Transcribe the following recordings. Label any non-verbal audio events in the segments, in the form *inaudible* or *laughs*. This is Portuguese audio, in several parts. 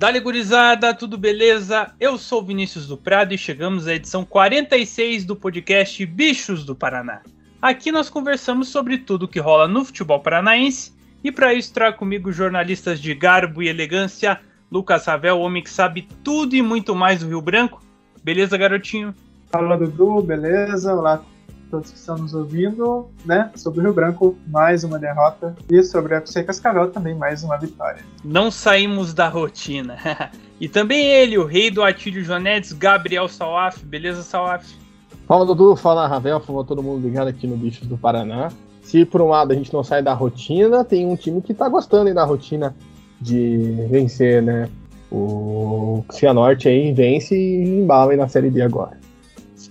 Dali gurizada, tudo beleza? Eu sou Vinícius do Prado e chegamos à edição 46 do podcast Bichos do Paraná. Aqui nós conversamos sobre tudo que rola no futebol paranaense e para isso trago comigo jornalistas de garbo e elegância, Lucas Ravel, homem que sabe tudo e muito mais do Rio Branco. Beleza, garotinho? Fala Dudu, beleza? Olá todos que estão nos ouvindo, né? Sobre o Rio Branco, mais uma derrota. E sobre a FC Cascavel também, mais uma vitória. Não saímos da rotina. *laughs* e também ele, o rei do Atílio Jonetes, Gabriel Salaf. Beleza, Salaf? Fala Dudu, fala Ravel, fala todo mundo ligado aqui no Bichos do Paraná. Se por um lado a gente não sai da rotina, tem um time que tá gostando aí da rotina de vencer, né? O Cianorte aí vence e embala aí na Série D agora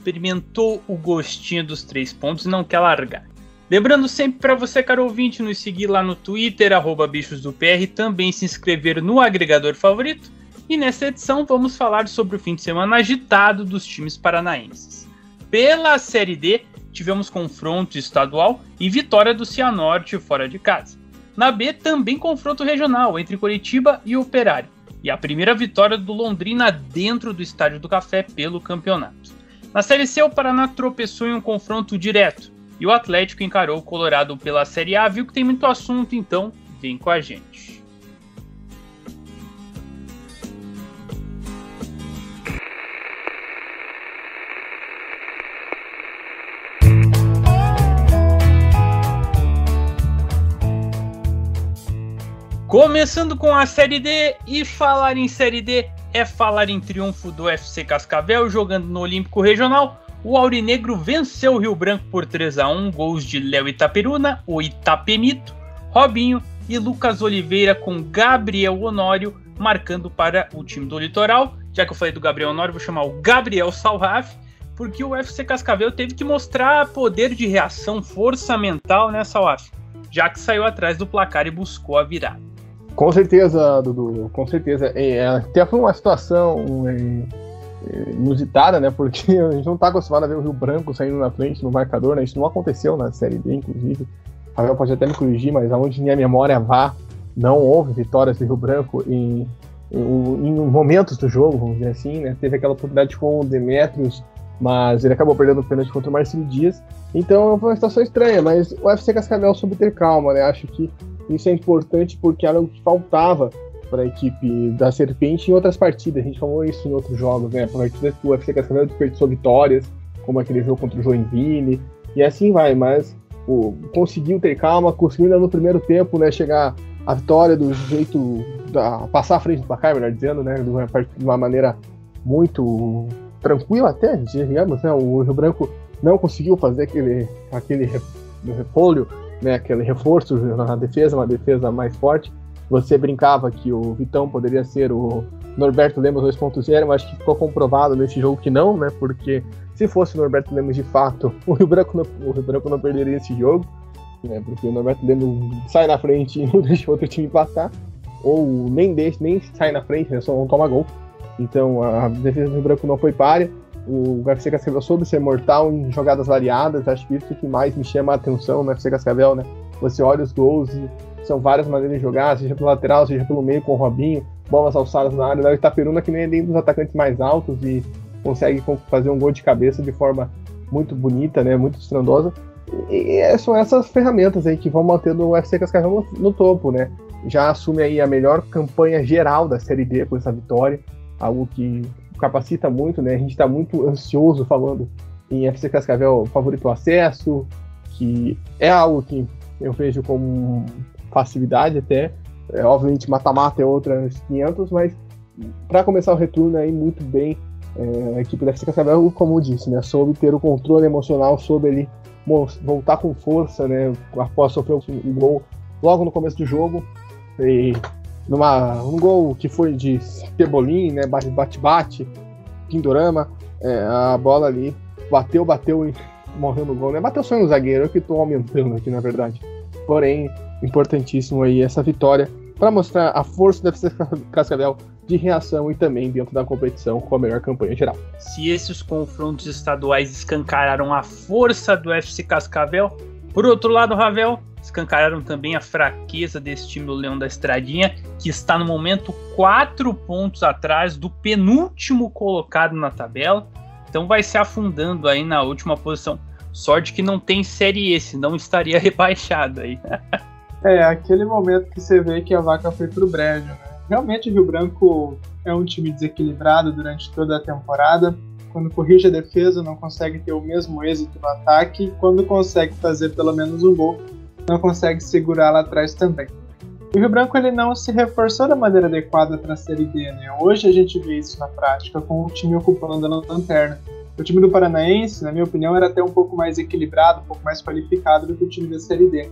experimentou o gostinho dos três pontos e não quer largar. Lembrando sempre para você, caro ouvinte, nos seguir lá no Twitter, arroba bichos do PR, também se inscrever no agregador favorito. E nessa edição vamos falar sobre o fim de semana agitado dos times paranaenses. Pela Série D, tivemos confronto estadual e vitória do Cianorte fora de casa. Na B, também confronto regional entre Curitiba e Operário. E a primeira vitória do Londrina dentro do Estádio do Café pelo campeonato. Na Série C, o Paraná tropeçou em um confronto direto e o Atlético encarou o Colorado pela Série A. Viu que tem muito assunto, então vem com a gente. Começando com a Série D e falar em Série D, é falar em triunfo do FC Cascavel jogando no Olímpico Regional. O Aurinegro venceu o Rio Branco por 3 a 1 gols de Léo Itaperuna, o Itapemito, Robinho e Lucas Oliveira com Gabriel Honório marcando para o time do Litoral. Já que eu falei do Gabriel Honório, vou chamar o Gabriel Salraf, porque o FC Cascavel teve que mostrar poder de reação, força mental nessa UAF, já que saiu atrás do placar e buscou a virada. Com certeza, Dudu, com certeza. É, até foi uma situação é, é, inusitada, né? Porque *laughs* a gente não está acostumado a ver o Rio Branco saindo na frente no marcador, né? Isso não aconteceu na Série B, inclusive. Rafael pode até me corrigir, mas aonde minha memória vá, não houve vitórias do Rio Branco em, em, em, momentos do jogo, vamos dizer assim, né? Teve aquela oportunidade com o Demetrius, mas ele acabou perdendo o pênalti contra o Marcelo Dias. Então foi uma situação estranha, mas o UFC Cascavel soube ter calma, né? Acho que isso é importante porque era o que faltava para a equipe da Serpente em outras partidas. A gente falou isso em outros jogos, né? Partidas que o UFC Cascavel desperdiçou vitórias, como aquele jogo contra o Joinville, e assim vai, mas conseguiu ter calma, conseguiu ainda no primeiro tempo, né, chegar a vitória do jeito da passar à frente do placar, melhor dizendo, né, de uma, de uma maneira muito tranquila até, digamos, né? O Rio Branco não conseguiu fazer aquele aquele repolho né, aquele reforço na defesa, uma defesa mais forte. Você brincava que o Vitão poderia ser o Norberto Lemos 2.0, mas acho que ficou comprovado nesse jogo que não, né? Porque se fosse o Norberto Lemos de fato, *laughs* o Rio Branco não, o Rio Branco não perderia esse jogo, né? Porque o Norberto Lemos sai na frente e *laughs* não deixa o outro time passar, ou nem deixa, nem sai na frente, né? Só não toma gol. Então a defesa do Rio Branco não foi páreo o UFC Cascavel soube ser mortal em jogadas variadas, acho que isso que mais me chama a atenção no UFC Cascavel, né? Você olha os gols e são várias maneiras de jogar, seja pelo lateral, seja pelo meio com o Robinho, bolas alçadas na área. O Itaperuna que nem é nem dos atacantes mais altos e consegue fazer um gol de cabeça de forma muito bonita, né? Muito estrondosa. E são essas ferramentas aí que vão mantendo o UFC Cascavel no topo, né? Já assume aí a melhor campanha geral da Série D com essa vitória, algo que capacita muito, né? A gente está muito ansioso falando em FC Cascavel favorito ao acesso, que é algo que eu vejo como facilidade até. É, obviamente, mata-mata é outras 500, mas para começar o retorno aí muito bem, é, a equipe da FC Cascavel, como eu disse, né? Soube ter o controle emocional, soube ele voltar com força, né? Após sofrer um gol logo no começo do jogo. E numa, um gol que foi de cebolinha, né, bate-bate, Pindorama, é, a bola ali bateu, bateu e *laughs* morreu no gol, né? Bateu só no zagueiro, eu que tô aumentando aqui, na verdade. Porém, importantíssimo aí essa vitória para mostrar a força da FC Cascavel de reação e também dentro da competição com a melhor campanha geral. Se esses confrontos estaduais escancararam a força do FC Cascavel, por outro lado, Ravel, escancararam também a fraqueza desse time do Leão da Estradinha, que está no momento quatro pontos atrás do penúltimo colocado na tabela. Então vai se afundando aí na última posição. Sorte que não tem série E, senão estaria *laughs* rebaixado aí. é, aquele momento que você vê que a vaca foi pro brejo, né? Realmente o Rio Branco é um time desequilibrado durante toda a temporada. Quando corrige a defesa, não consegue ter o mesmo êxito no ataque. Quando consegue fazer pelo menos um gol, não consegue segurar lá atrás também. O Rio Branco ele não se reforçou da maneira adequada para a Série D. Né? Hoje a gente vê isso na prática, com o time ocupando a lanterna. O time do Paranaense, na minha opinião, era até um pouco mais equilibrado, um pouco mais qualificado do que o time da Série D.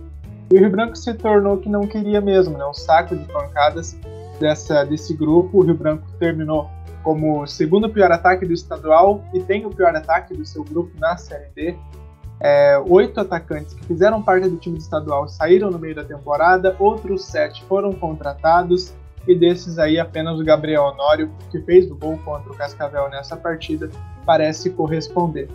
E o Rio Branco se tornou que não queria mesmo, né? um saco de pancadas dessa, desse grupo. O Rio Branco terminou como segundo pior ataque do estadual e tem o pior ataque do seu grupo na Série D. É, oito atacantes que fizeram parte do time estadual saíram no meio da temporada, outros sete foram contratados, e desses aí apenas o Gabriel Honório, que fez o gol contra o Cascavel nessa partida, parece corresponder.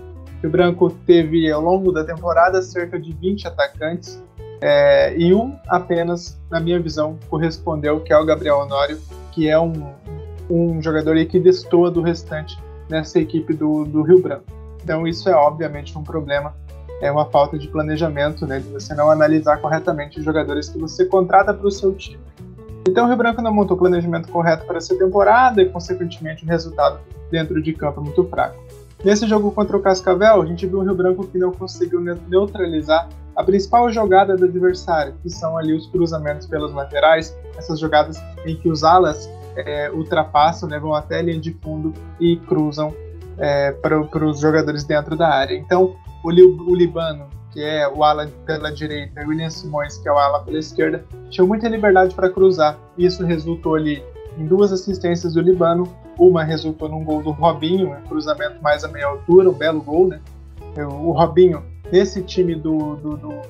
O Branco teve ao longo da temporada cerca de 20 atacantes, é, e um apenas, na minha visão, correspondeu, que é o Gabriel Honório, que é um, um jogador que destoa do restante nessa equipe do, do Rio Branco. Então isso é obviamente um problema, é uma falta de planejamento, né, de você não analisar corretamente os jogadores que você contrata para o seu time. Então o Rio Branco não montou o planejamento correto para essa temporada e, consequentemente, o resultado dentro de campo é muito fraco. Nesse jogo contra o Cascavel, a gente viu um Rio Branco que não conseguiu neutralizar a principal jogada do adversário, que são ali os cruzamentos pelas laterais, essas jogadas em que os alas é, ultrapassam, né, vão até a linha de fundo e cruzam é, para os jogadores dentro da área. Então, o, o Libano, que é o ala pela direita, e o William Simões, que é o ala pela esquerda, tinham muita liberdade para cruzar. Isso resultou ali em duas assistências do Libano. Uma resultou num gol do Robinho, um cruzamento mais a meia altura, um belo gol, né? O Robinho nesse time do, do, do,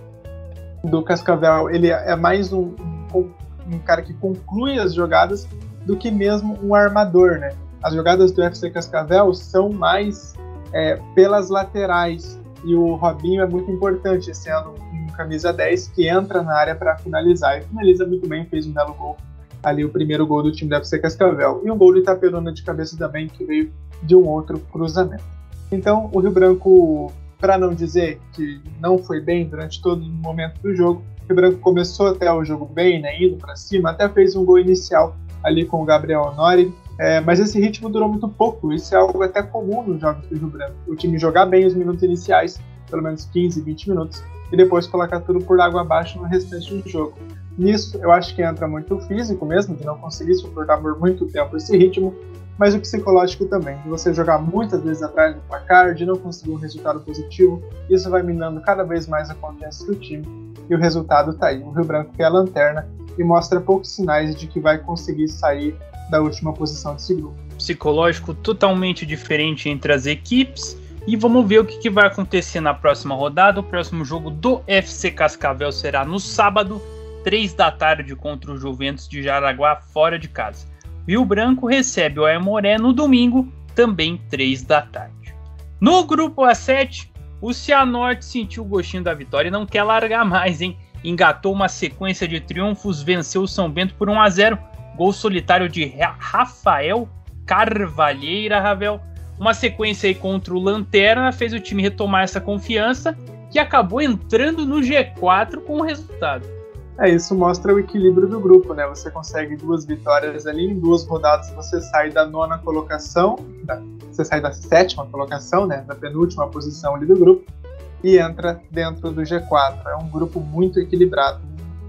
do Cascavel, ele é mais um, um, um, cara que conclui as jogadas do que mesmo um armador, né? As jogadas do FC Cascavel são mais é, pelas laterais e o Robinho é muito importante, sendo um camisa 10 que entra na área para finalizar. E finaliza muito bem, fez um belo gol. Ali o primeiro gol do time do FC Cascavel. E um gol de Itaperuna de cabeça também que veio de um outro cruzamento. Então o Rio Branco para não dizer que não foi bem durante todo o momento do jogo, o Branco começou até o jogo bem, né, indo para cima, até fez um gol inicial ali com o Gabriel Honori, é, mas esse ritmo durou muito pouco. Isso é algo até comum nos jogos do Rio Branco. O time jogar bem os minutos iniciais, pelo menos 15, 20 minutos, e depois colocar tudo por água abaixo no restante do jogo. Nisso, eu acho que entra muito o físico mesmo, de não conseguir suportar por muito tempo esse ritmo, mas o psicológico também, de você jogar muitas vezes atrás do placar, de não conseguir um resultado positivo, isso vai minando cada vez mais a confiança do time, e o resultado está aí. O Rio Branco que é a lanterna e mostra poucos sinais de que vai conseguir sair da última posição desse grupo. Psicológico totalmente diferente entre as equipes. E vamos ver o que, que vai acontecer na próxima rodada. O próximo jogo do FC Cascavel será no sábado, 3 da tarde, contra o Juventus de Jaraguá, fora de casa. Rio Branco recebe o Aimoré no domingo, também 3 da tarde. No grupo A7, o Cianorte sentiu o gostinho da vitória e não quer largar mais, hein? Engatou uma sequência de triunfos, venceu o São Bento por 1 a 0 Gol solitário de Rafael Carvalheira, Ravel. Uma sequência aí contra o Lanterna fez o time retomar essa confiança que acabou entrando no G4 com o resultado. É, isso mostra o equilíbrio do grupo, né? Você consegue duas vitórias ali, em duas rodadas você sai da nona colocação, da, você sai da sétima colocação, né? Da penúltima posição ali do grupo, e entra dentro do G4. É um grupo muito equilibrado.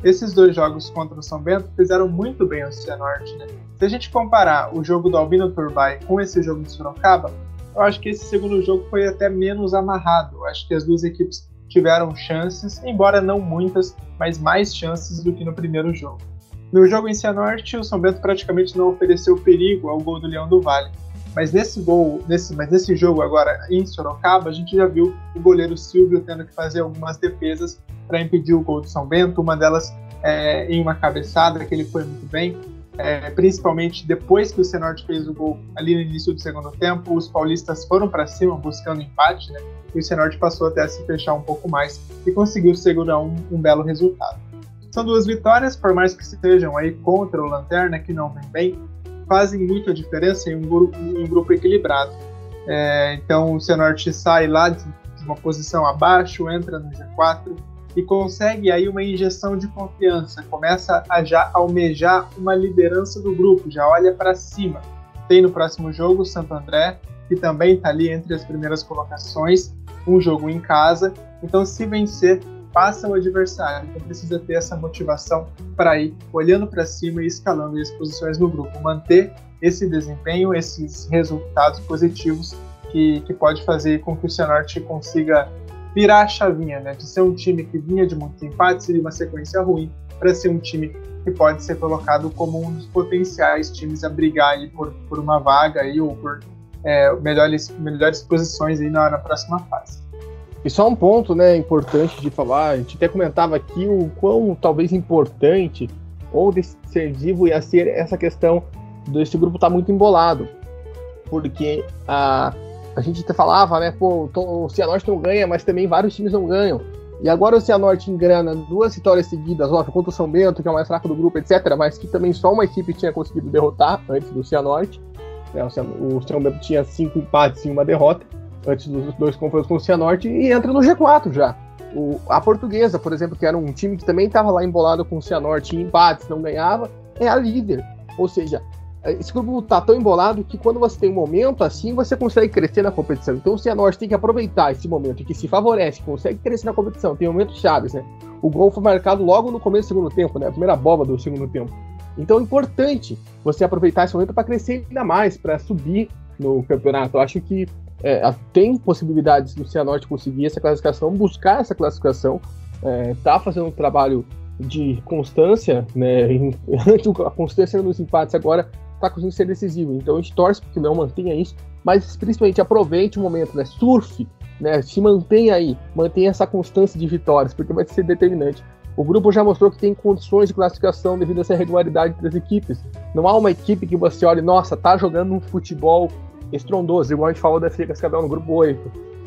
Esses dois jogos contra o São Bento fizeram muito bem ao Cianorte, né? Se a gente comparar o jogo do Albino Turbay com esse jogo de Sorocaba, eu acho que esse segundo jogo foi até menos amarrado. Eu acho que as duas equipes tiveram chances, embora não muitas, mas mais chances do que no primeiro jogo. No jogo em Cianorte, o São Bento praticamente não ofereceu perigo ao gol do Leão do Vale. Mas nesse gol, nesse, mas nesse jogo agora em Sorocaba, a gente já viu o goleiro Silvio tendo que fazer algumas defesas para impedir o gol do São Bento, uma delas é, em uma cabeçada que ele foi muito bem, é, principalmente depois que o Cianorte fez o gol ali no início do segundo tempo, os paulistas foram para cima buscando empate, né? E o Cianorte passou até a se fechar um pouco mais e conseguiu segurar um, um belo resultado. São duas vitórias, por mais que sejam aí contra o Lanterna, que não vem bem, fazem muita diferença em um grupo, em um grupo equilibrado. É, então o Cianorte sai lá de uma posição abaixo, entra no G4 e consegue aí uma injeção de confiança, começa a já almejar uma liderança do grupo, já olha para cima. Tem no próximo jogo o Santo André, que também está ali entre as primeiras colocações, um jogo em casa. Então, se vencer, passa o adversário. Então, precisa ter essa motivação para ir olhando para cima e escalando as posições no grupo, manter esse desempenho, esses resultados positivos que, que pode fazer com que o Cianorte consiga virar a chavinha, né? De ser um time que vinha de muitos empates e uma sequência ruim, para ser um time que pode ser colocado como um dos potenciais times a brigar aí por, por uma vaga aí, ou por é, melhores, melhores posições aí na, na próxima fase. E só um ponto né, importante de falar, a gente até comentava aqui o quão talvez importante ou decisivo ia ser essa questão desse grupo estar tá muito embolado. Porque a, a gente até falava, né, pô, o Cianorte não ganha, mas também vários times não ganham. E agora o Cianorte engrana duas vitórias seguidas, óbvio, contra o São Bento, que é o mais fraco do grupo, etc., mas que também só uma equipe tinha conseguido derrotar antes do Cianorte. Né, o São Bento tinha cinco empates e uma derrota antes dos dois confrontos com o Cianorte e entra no G4 já. O, a Portuguesa, por exemplo, que era um time que também estava lá embolado com o Cianorte em empates, não ganhava, é a líder. Ou seja, esse grupo tá tão embolado que quando você tem um momento assim, você consegue crescer na competição. Então o Cianorte tem que aproveitar esse momento que se favorece, consegue crescer na competição. Tem momentos chaves, né? O gol foi marcado logo no começo do segundo tempo, né? A primeira boba do segundo tempo. Então é importante você aproveitar esse momento para crescer ainda mais, para subir no campeonato. Eu acho que é, tem possibilidades do Cianorte conseguir essa classificação, buscar essa classificação, é, tá fazendo um trabalho de constância, né? *laughs* a constância nos empates agora está conseguindo ser decisivo. Então a gente torce para que o Leão mantenha isso, mas principalmente aproveite o momento, né? Surfe, né? Se mantenha aí, mantenha essa constância de vitórias, porque vai ser determinante. O grupo já mostrou que tem condições de classificação devido a essa regularidade das equipes. Não há uma equipe que você olhe, nossa, tá jogando um futebol estrondoso, igual a gente falou da Fica Cascavel no grupo 8,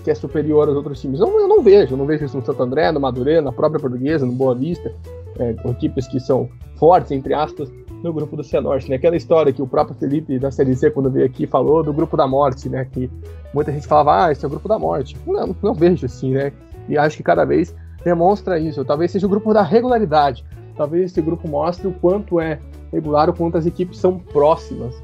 que é superior aos outros times. Eu, eu não vejo, eu não vejo isso no Santo André, no Madureira, na própria Portuguesa, no Boa Vista, é, com equipes que são fortes, entre aspas, no grupo do Cianorte, né? Aquela história que o próprio Felipe da Série C, quando veio aqui, falou do grupo da morte, né? Que muita gente falava, ah, esse é o grupo da morte. Não, não vejo assim, né? E acho que cada vez demonstra isso. Talvez seja o grupo da regularidade. Talvez esse grupo mostre o quanto é regular, o quanto as equipes são próximas.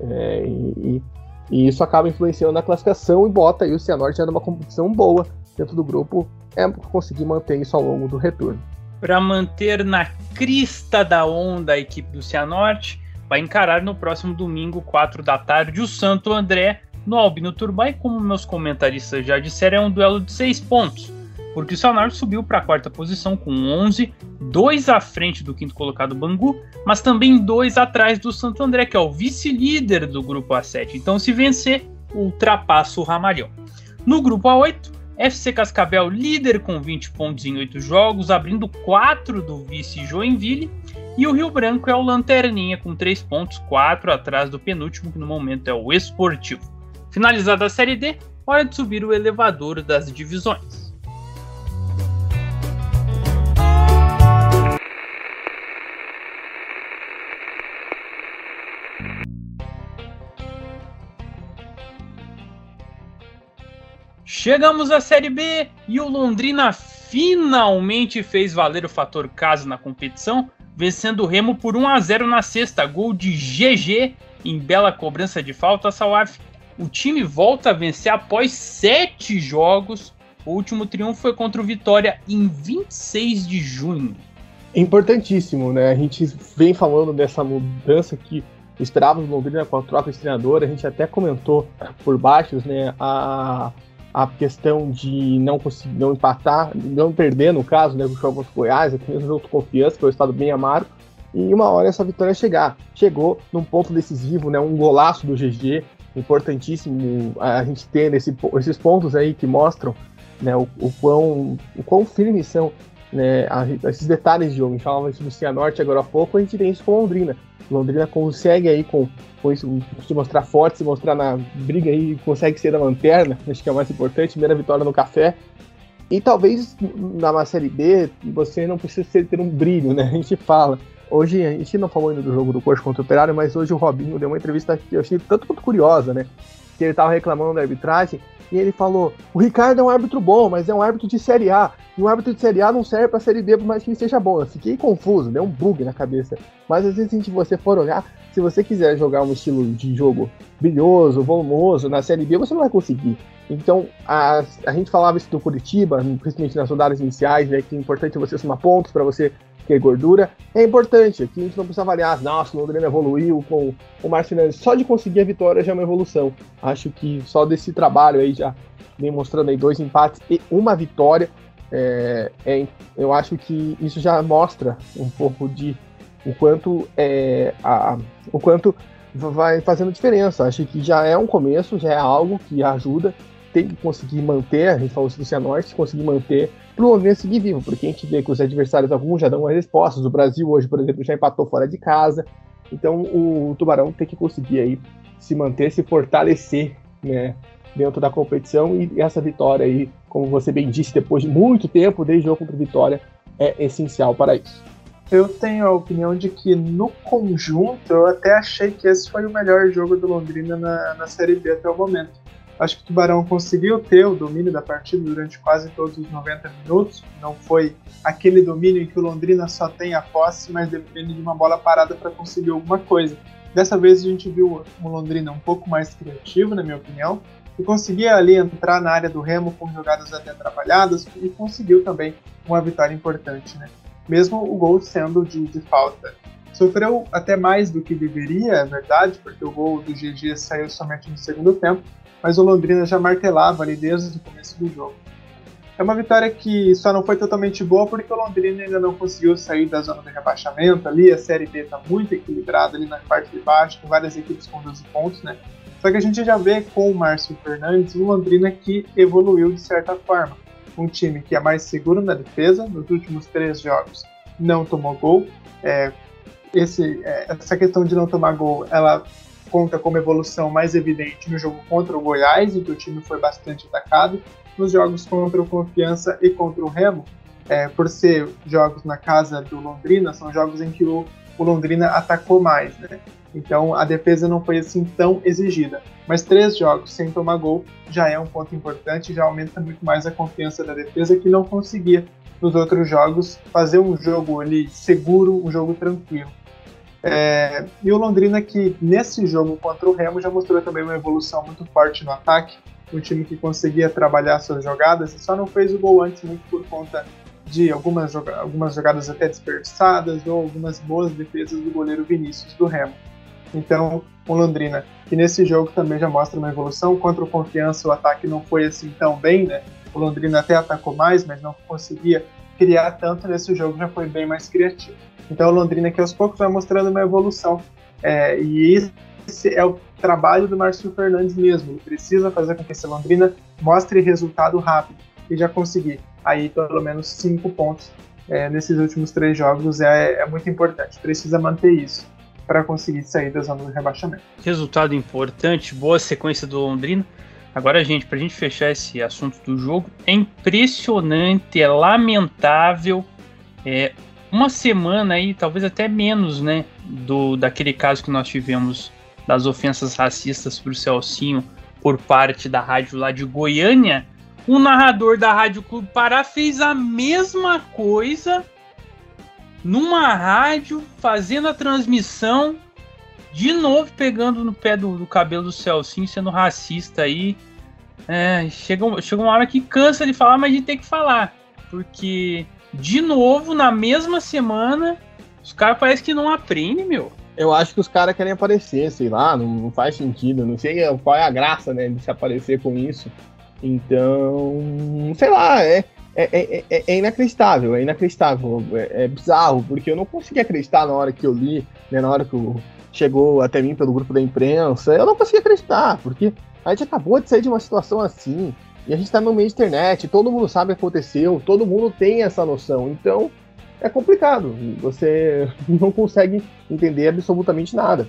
É, e, e, isso acaba influenciando na classificação e bota aí o Cianorte numa competição boa dentro do grupo. É conseguir manter isso ao longo do retorno para manter na crista da onda a equipe do Cianorte, vai encarar no próximo domingo, 4 da tarde, o Santo André no Albino Turbay. Como meus comentaristas já disseram, é um duelo de 6 pontos, porque o Cianorte subiu para a quarta posição com 11, 2 à frente do quinto colocado Bangu, mas também 2 atrás do Santo André, que é o vice-líder do grupo A7. Então, se vencer, ultrapassa o Ramalhão. No grupo A8, FC Cascavel líder com 20 pontos em 8 jogos, abrindo 4 do vice Joinville. E o Rio Branco é o Lanterninha com 3 pontos, 4 atrás do penúltimo, que no momento é o Esportivo. Finalizada a Série D, hora de subir o elevador das divisões. Chegamos à Série B e o Londrina finalmente fez valer o fator casa na competição, vencendo o Remo por 1 a 0 na sexta, gol de GG em bela cobrança de falta, Salaf. O time volta a vencer após sete jogos. O último triunfo foi contra o Vitória em 26 de junho. Importantíssimo, né? A gente vem falando dessa mudança que esperávamos no Londrina com a troca de treinador. A gente até comentou por baixo, né? A a questão de não conseguir, não empatar, não perder, no caso, né, o jogo contra o Goiás, até mesmo jogo confiança, que é um estado bem amargo, e uma hora essa vitória chegar. Chegou num ponto decisivo, né, um golaço do GG, importantíssimo a gente ter esse, esses pontos aí que mostram né, o, o, quão, o quão firmes são né, esses detalhes de jogo. A gente falava isso do Cianorte agora há pouco, a gente tem isso com Londrina. Londrina consegue aí com, com isso se mostrar forte, se mostrar na briga aí, consegue ser a lanterna, acho que é o mais importante, primeira vitória no café. E talvez na Série B você não precisa ter um brilho, né? A gente fala. Hoje, a gente não falou ainda do jogo do Coxa contra o Operário, mas hoje o Robinho deu uma entrevista que eu achei tanto quanto curiosa, né? Que ele tava reclamando da arbitragem e ele falou: o Ricardo é um árbitro bom, mas é um árbitro de Série A. E um árbitro de Série A não serve para Série B, por mais que ele seja bom. Eu fiquei confuso, deu um bug na cabeça. Mas às vezes, se você for olhar, se você quiser jogar um estilo de jogo brilhoso, volumoso na Série B, você não vai conseguir. Então, a, a gente falava isso do Curitiba, principalmente nas rodadas iniciais, né, que é importante você somar pontos para você ter gordura. É importante, aqui a gente não precisa avaliar, nossa, o Londrina evoluiu com o Martinez. Só de conseguir a vitória já é uma evolução. Acho que só desse trabalho aí já vem mostrando aí dois empates e uma vitória. É, é, eu acho que isso já mostra um pouco de o quanto é, a, o quanto vai fazendo diferença. Acho que já é um começo, já é algo que ajuda tem que conseguir manter, a gente falou isso do Cianorte, conseguir manter para o Londrina seguir vivo, porque a gente vê que os adversários alguns já dão as respostas. O Brasil hoje, por exemplo, já empatou fora de casa. Então o Tubarão tem que conseguir aí se manter, se fortalecer, né, dentro da competição e essa vitória aí, como você bem disse, depois de muito tempo, desde jogo contra Vitória, é essencial para isso. Eu tenho a opinião de que, no conjunto, eu até achei que esse foi o melhor jogo do Londrina na, na Série B até o momento. Acho que o Tubarão conseguiu ter o domínio da partida durante quase todos os 90 minutos. Não foi aquele domínio em que o Londrina só tem a posse, mas depende de uma bola parada para conseguir alguma coisa. Dessa vez a gente viu o Londrina um pouco mais criativo, na minha opinião, e conseguia ali entrar na área do Remo com jogadas até trabalhadas e conseguiu também uma vitória importante, né? Mesmo o gol sendo de, de falta. Sofreu até mais do que deveria, é verdade, porque o gol do GG saiu somente no segundo tempo, mas o Londrina já martelava ali desde o começo do jogo. É uma vitória que só não foi totalmente boa porque o Londrina ainda não conseguiu sair da zona de rebaixamento ali, a Série B está muito equilibrada ali na parte de baixo, com várias equipes com 12 pontos, né? Só que a gente já vê com o Márcio Fernandes o Londrina que evoluiu de certa forma. Um time que é mais seguro na defesa, nos últimos três jogos não tomou gol. É, esse, é, essa questão de não tomar gol, ela conta como evolução mais evidente no jogo contra o Goiás, em que o time foi bastante atacado, nos jogos contra o Confiança e contra o Remo, é, por ser jogos na casa do Londrina, são jogos em que o, o Londrina atacou mais, né? Então a defesa não foi assim tão exigida. Mas três jogos sem tomar gol já é um ponto importante, já aumenta muito mais a confiança da defesa que não conseguia nos outros jogos fazer um jogo ali seguro, um jogo tranquilo. É, e o Londrina que nesse jogo contra o Remo já mostrou também uma evolução muito forte no ataque, um time que conseguia trabalhar suas jogadas e só não fez o gol antes muito por conta de algumas, algumas jogadas até desperdiçadas ou algumas boas defesas do goleiro Vinícius do Remo. Então, o Londrina, que nesse jogo também já mostra uma evolução, contra o Confiança o ataque não foi assim tão bem, né? O Londrina até atacou mais, mas não conseguia criar tanto nesse jogo, já foi bem mais criativo. Então, Londrina que aos poucos vai mostrando uma evolução. É, e esse é o trabalho do Márcio Fernandes mesmo. Ele precisa fazer com que esse Londrina mostre resultado rápido e já conseguir aí pelo menos cinco pontos é, nesses últimos três jogos é, é muito importante. Precisa manter isso para conseguir sair da zona do rebaixamento. Resultado importante, boa sequência do Londrina. Agora, gente, para a gente fechar esse assunto do jogo, é impressionante, é lamentável. É, uma semana aí, talvez até menos, né, do daquele caso que nós tivemos das ofensas racistas para o Celcinho por parte da rádio lá de Goiânia, o narrador da Rádio Clube Pará fez a mesma coisa numa rádio, fazendo a transmissão, de novo pegando no pé do, do cabelo do Celcinho, sendo racista aí. É, chega, chega uma hora que cansa de falar, mas a gente tem que falar. Porque de novo, na mesma semana, os caras parecem que não aprendem, meu. Eu acho que os caras querem aparecer, sei lá, não, não, faz sentido. Não sei qual é a graça, né, de se aparecer com isso. Então, sei lá, é, é, é, é inacreditável, é inacreditável, é, é, bizarro, porque eu não consegui acreditar na hora que eu li, né, na hora que o, chegou até mim pelo grupo da imprensa, eu não consegui acreditar, porque a gente acabou de sair de uma situação assim, e a gente tá no meio da internet, todo mundo sabe o que aconteceu, todo mundo tem essa noção. Então, é complicado. Você *laughs* não consegue entender absolutamente nada.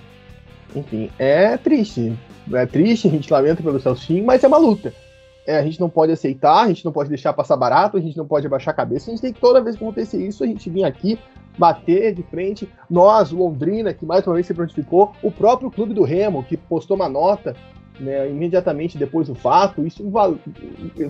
Enfim, é triste. É triste, a gente lamenta pelo Celcinho, mas é uma luta. É, a gente não pode aceitar, a gente não pode deixar passar barato, a gente não pode abaixar a cabeça. A gente tem que, toda vez que acontecer isso, a gente vir aqui, bater de frente. Nós, Londrina, que mais uma vez se prontificou, o próprio Clube do Remo, que postou uma nota né, imediatamente depois do fato, isso val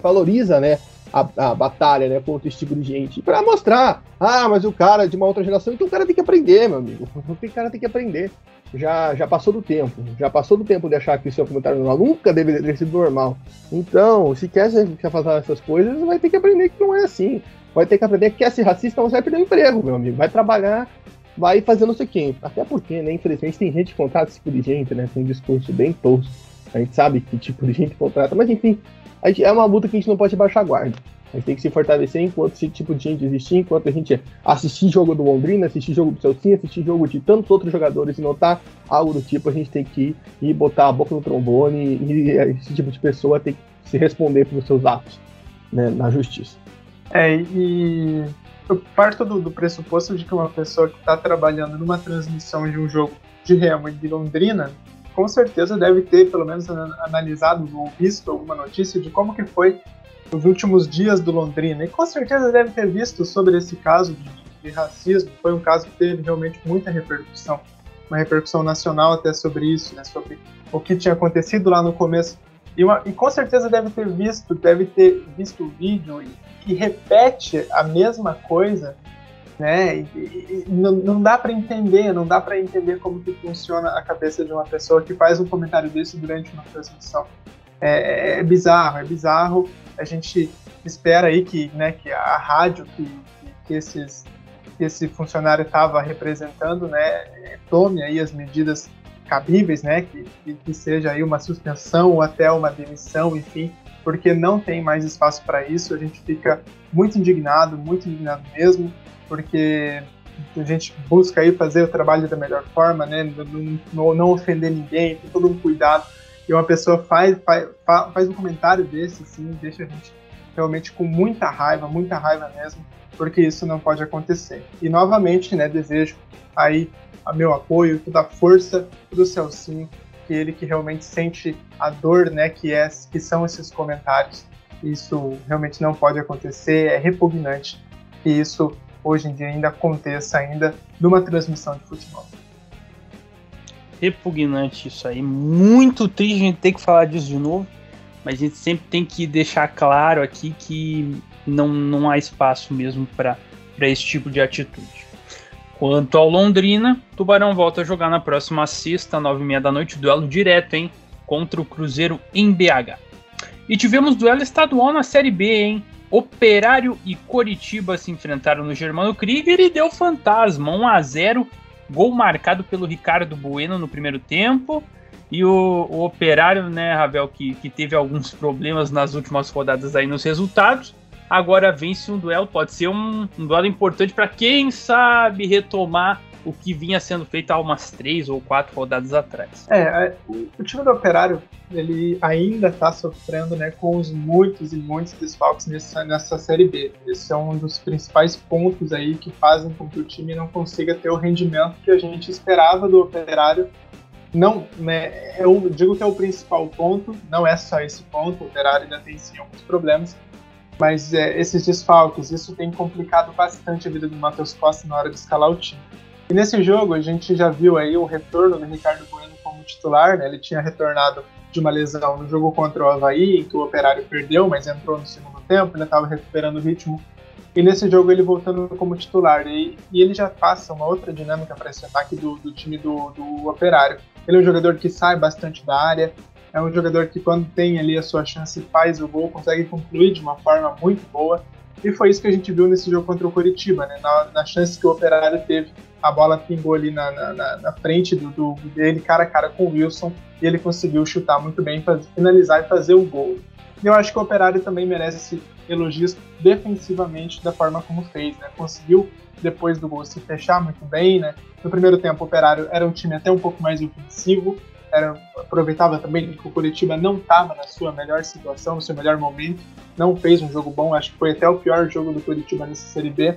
valoriza né, a, a, batalha né, contra esse tipo de gente. Para mostrar, ah, mas o cara é de uma outra geração, então o cara tem que aprender, meu amigo. *laughs* O cara tem que aprender. Já, já passou do tempo. Já passou do tempo de achar que é um comentário normal. Nunca deveria ter sido normal. Então, se quer, fazer essas coisas, vai ter que aprender que não é assim. Vai ter que aprender que quer ser racista, mas vai perder o emprego, meu amigo. Vai trabalhar, vai fazer não sei quem. Até porque, né, infelizmente, tem gente que contrata esse tipo de gente, né, com um discurso bem tosco a gente sabe que tipo de gente contrata, mas enfim, gente, é uma luta que a gente não pode baixar a guarda. A gente tem que se fortalecer enquanto esse tipo de gente existir, enquanto a gente assistir jogo do Londrina, assistir jogo do Celcinha, assistir jogo de tantos outros jogadores e notar algo do tipo, a gente tem que ir botar a boca no trombone e esse tipo de pessoa tem que se responder pelos seus atos né, na justiça. É, e eu parto do, do pressuposto de que uma pessoa que está trabalhando numa transmissão de um jogo de Remo e de Londrina com certeza deve ter pelo menos analisado ou visto alguma notícia de como que foi os últimos dias do Londrina. E com certeza deve ter visto sobre esse caso de, de racismo. Foi um caso que teve realmente muita repercussão, uma repercussão nacional até sobre isso, né, sobre o que tinha acontecido lá no começo. E, uma, e com certeza deve ter visto, deve ter visto o vídeo que repete a mesma coisa né? E, e, não, não dá para entender, não dá para entender como que funciona a cabeça de uma pessoa que faz um comentário desse durante uma transmissão. É, é, é bizarro, é bizarro. A gente espera aí que, né, que a rádio que, que esses, que esse funcionário estava representando, né, tome aí as medidas cabíveis, né, que, que, que seja aí uma suspensão ou até uma demissão, enfim, porque não tem mais espaço para isso. A gente fica muito indignado, muito indignado mesmo porque a gente busca aí fazer o trabalho da melhor forma, né? Não, não ofender ninguém, tem todo um cuidado. E uma pessoa faz, faz, faz um comentário desse, assim, deixa a gente realmente com muita raiva, muita raiva mesmo, porque isso não pode acontecer. E novamente, né, desejo aí a meu apoio, toda a força do Celcinho, que ele que realmente sente a dor, né, que é que são esses comentários. Isso realmente não pode acontecer, é repugnante. E isso hoje em dia ainda aconteça ainda numa transmissão de futebol. Repugnante isso aí, muito triste a gente ter que falar disso de novo, mas a gente sempre tem que deixar claro aqui que não, não há espaço mesmo para esse tipo de atitude. Quanto ao Londrina, Tubarão volta a jogar na próxima sexta, nove e meia da noite, duelo direto, hein? Contra o Cruzeiro em BH. E tivemos duelo estadual na Série B, hein? Operário e Coritiba se enfrentaram no Germano Krieger e deu fantasma, 1 a 0 gol marcado pelo Ricardo Bueno no primeiro tempo. E o, o Operário, né, Ravel, que, que teve alguns problemas nas últimas rodadas aí nos resultados, agora vence um duelo, pode ser um, um duelo importante para quem sabe retomar o que vinha sendo feito há umas três ou quatro rodadas atrás. É, é o time do Operário ele ainda está sofrendo né, com os muitos e muitos desfalques nessa, nessa Série B. Esse é um dos principais pontos aí que fazem com que o time não consiga ter o rendimento que a gente esperava do Operário. Não, né, eu digo que é o principal ponto, não é só esse ponto, o Operário ainda tem sim alguns problemas, mas é, esses desfalques, isso tem complicado bastante a vida do Matheus Costa na hora de escalar o time. E nesse jogo a gente já viu aí o retorno do Ricardo Bueno como titular, né? Ele tinha retornado de uma lesão no jogo contra o Havaí, em que o Operário perdeu, mas entrou no segundo tempo, ele estava recuperando o ritmo. E nesse jogo ele voltando como titular. E, e ele já passa uma outra dinâmica para esse ataque do, do time do, do Operário. Ele é um jogador que sai bastante da área, é um jogador que quando tem ali a sua chance faz o gol, consegue concluir de uma forma muito boa. E foi isso que a gente viu nesse jogo contra o Coritiba, né? na, na chance que o Operário teve a bola pingou ali na, na, na frente do, do, dele, cara a cara com o Wilson, e ele conseguiu chutar muito bem, fazer, finalizar e fazer o gol. E eu acho que o Operário também merece esse, elogios defensivamente da forma como fez, né? Conseguiu depois do gol se fechar muito bem, né? No primeiro tempo o Operário era um time até um pouco mais ofensivo, era, aproveitava também que o Curitiba não estava na sua melhor situação, no seu melhor momento, não fez um jogo bom, acho que foi até o pior jogo do Curitiba nessa Série B,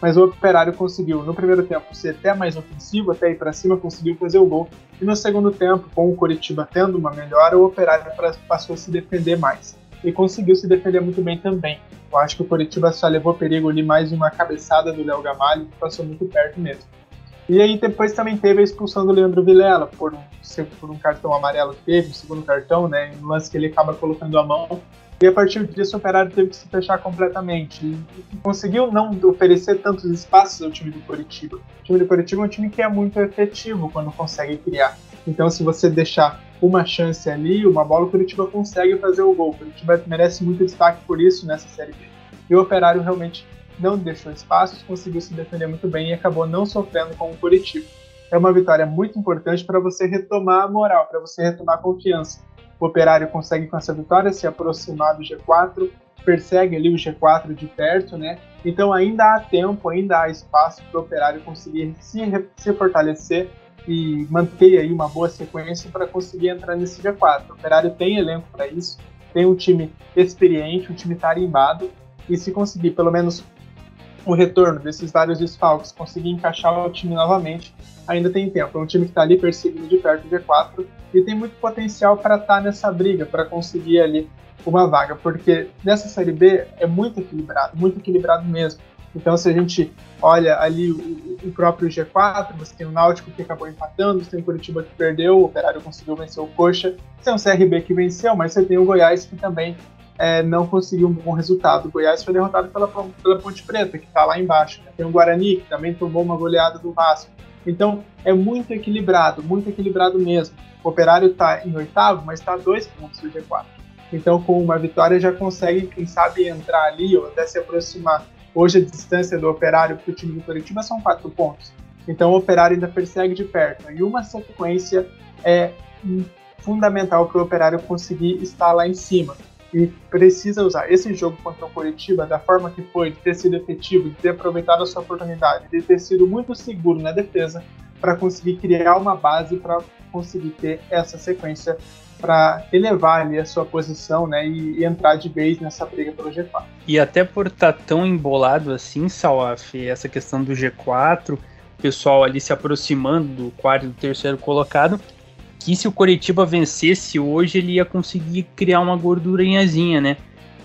mas o Operário conseguiu no primeiro tempo ser até mais ofensivo, até ir para cima, conseguiu fazer o gol, e no segundo tempo, com o Curitiba tendo uma melhora, o Operário passou a se defender mais, e conseguiu se defender muito bem também. Eu acho que o Curitiba só levou perigo ali mais uma cabeçada do Léo Gamalho, que passou muito perto mesmo. E aí depois também teve a expulsão do Leandro Vilela por um, por um cartão amarelo que teve, o segundo cartão, né? Um lance que ele acaba colocando a mão. E a partir disso o Operário teve que se fechar completamente. E conseguiu não oferecer tantos espaços ao time do Curitiba. O time do Curitiba é um time que é muito efetivo quando consegue criar. Então se você deixar uma chance ali, uma bola, o Curitiba consegue fazer o gol. O Curitiba merece muito destaque por isso nessa Série B. E o Operário realmente não deixou espaços, conseguiu se defender muito bem e acabou não sofrendo com o Curitiba. É uma vitória muito importante para você retomar a moral, para você retomar a confiança. O Operário consegue com essa vitória se aproximar do G4, persegue ali o G4 de perto, né? Então ainda há tempo, ainda há espaço para o Operário conseguir se, se fortalecer e manter aí uma boa sequência para conseguir entrar nesse G4. O Operário tem elenco para isso, tem um time experiente, um time tarimbado, e se conseguir pelo menos o retorno desses vários desfalques, conseguir encaixar o time novamente, ainda tem tempo. É um time que está ali perseguindo de perto o G4 e tem muito potencial para estar tá nessa briga, para conseguir ali uma vaga, porque nessa Série B é muito equilibrado, muito equilibrado mesmo. Então, se a gente olha ali o, o próprio G4, você tem o Náutico que acabou empatando, você tem o Curitiba que perdeu, o Operário conseguiu vencer o Coxa, você tem o CRB que venceu, mas você tem o Goiás que também é, não conseguiu um bom resultado. O Goiás foi derrotado pela, pela Ponte Preta, que está lá embaixo. Né? Tem o Guarani, que também tomou uma goleada do Vasco. Então, é muito equilibrado, muito equilibrado mesmo. O Operário está em oitavo, mas está a dois pontos do G4. Então, com uma vitória, já consegue, quem sabe, entrar ali ou até se aproximar. Hoje, a distância do Operário para o time do Curitiba são quatro pontos. Então, o Operário ainda persegue de perto. E uma sequência é fundamental para o Operário conseguir estar lá em cima e precisa usar esse jogo contra o Curitiba da forma que foi, de ter sido efetivo, de ter aproveitado a sua oportunidade, de ter sido muito seguro na defesa para conseguir criar uma base para conseguir ter essa sequência para elevar ali a sua posição, né, e, e, entrar de vez nessa briga pelo G4. E até por estar tá tão embolado assim, Salaf, essa questão do G4, o pessoal ali se aproximando do quarto e do terceiro colocado, que se o Coritiba vencesse hoje, ele ia conseguir criar uma gordurinhazinha, né?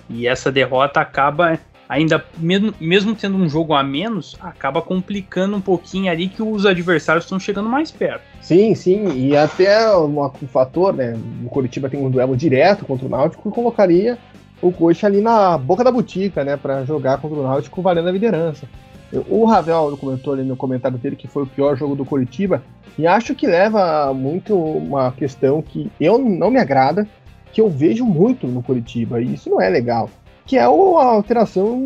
E essa derrota acaba, ainda mesmo, mesmo tendo um jogo a menos, acaba complicando um pouquinho ali que os adversários estão chegando mais perto. Sim, sim, e até um, um fator, né? O Coritiba tem um duelo direto contra o Náutico e colocaria o Coxa ali na boca da botica, né? Para jogar contra o Náutico valendo a liderança. O Ravel comentou ali no comentário dele que foi o pior jogo do Curitiba, e acho que leva muito uma questão que eu não me agrada, que eu vejo muito no Curitiba, e isso não é legal, que é a alteração